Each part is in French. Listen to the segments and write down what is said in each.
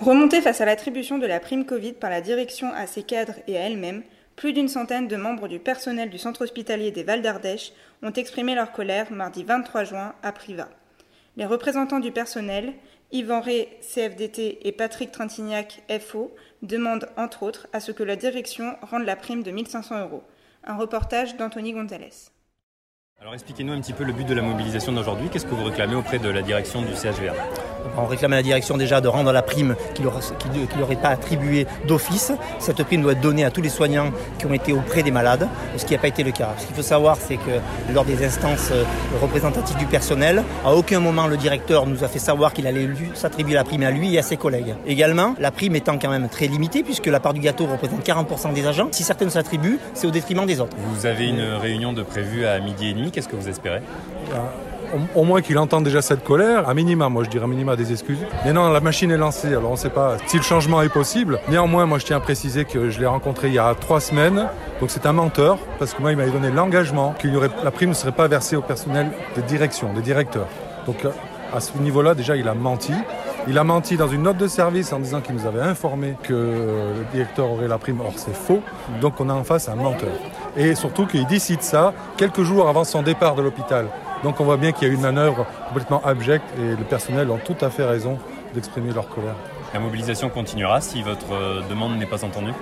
Remontée face à l'attribution de la prime Covid par la direction à ses cadres et à elle-même, plus d'une centaine de membres du personnel du centre hospitalier des Val d'Ardèche ont exprimé leur colère mardi 23 juin à Privas. Les représentants du personnel, Yvan Ré, CFDT et Patrick Trintignac, FO, demandent entre autres à ce que la direction rende la prime de 1500 euros. Un reportage d'Anthony Gonzalez. Alors expliquez-nous un petit peu le but de la mobilisation d'aujourd'hui. Qu'est-ce que vous réclamez auprès de la direction du CHVA On réclame à la direction déjà de rendre la prime qui leur, leur est pas attribuée d'office. Cette prime doit être donnée à tous les soignants qui ont été auprès des malades, ce qui n'a pas été le cas. Ce qu'il faut savoir, c'est que lors des instances euh, représentatives du personnel, à aucun moment le directeur nous a fait savoir qu'il allait s'attribuer la prime à lui et à ses collègues. Également, la prime étant quand même très limitée, puisque la part du gâteau représente 40% des agents, si certaines s'attribuent, c'est au détriment des autres. Vous avez une réunion de prévue à midi et demi. Qu'est-ce que vous espérez? Au, moins qu'il entende déjà cette colère, à minima, moi je dirais à minima des excuses. Mais non, la machine est lancée, alors on ne sait pas si le changement est possible. Néanmoins, moi je tiens à préciser que je l'ai rencontré il y a trois semaines, donc c'est un menteur, parce que moi il m'avait donné l'engagement que la prime ne serait pas versée au personnel de direction, des directeurs. Donc euh, à ce niveau-là, déjà il a menti. Il a menti dans une note de service en disant qu'il nous avait informé que le directeur aurait la prime. Or, c'est faux. Donc, on a en face un menteur. Et surtout qu'il décide ça quelques jours avant son départ de l'hôpital. Donc, on voit bien qu'il y a une manœuvre complètement abjecte et le personnel ont tout à fait raison d'exprimer leur colère. La mobilisation continuera si votre demande n'est pas entendue?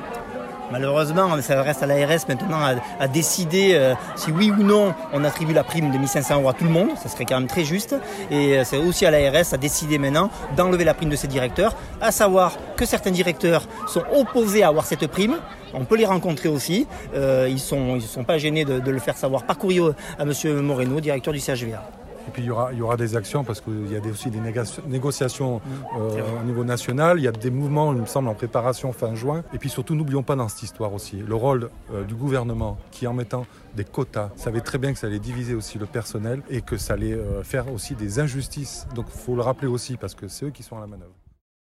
Malheureusement, ça reste à l'ARS maintenant à, décider euh, si oui ou non on attribue la prime de 1500 euros à tout le monde. Ça serait quand même très juste. Et euh, c'est aussi à l'ARS à décider maintenant d'enlever la prime de ses directeurs. À savoir que certains directeurs sont opposés à avoir cette prime. On peut les rencontrer aussi. Euh, ils ne sont, ils sont pas gênés de, de, le faire savoir par courrier à M. Moreno, directeur du CHVA. Et puis il y aura, il y aura des actions parce qu'il y a aussi des négociations euh, au niveau national. Il y a des mouvements, il me semble, en préparation fin juin. Et puis surtout, n'oublions pas dans cette histoire aussi le rôle euh, du gouvernement qui, en mettant des quotas, savait très bien que ça allait diviser aussi le personnel et que ça allait euh, faire aussi des injustices. Donc il faut le rappeler aussi parce que c'est eux qui sont à la manœuvre.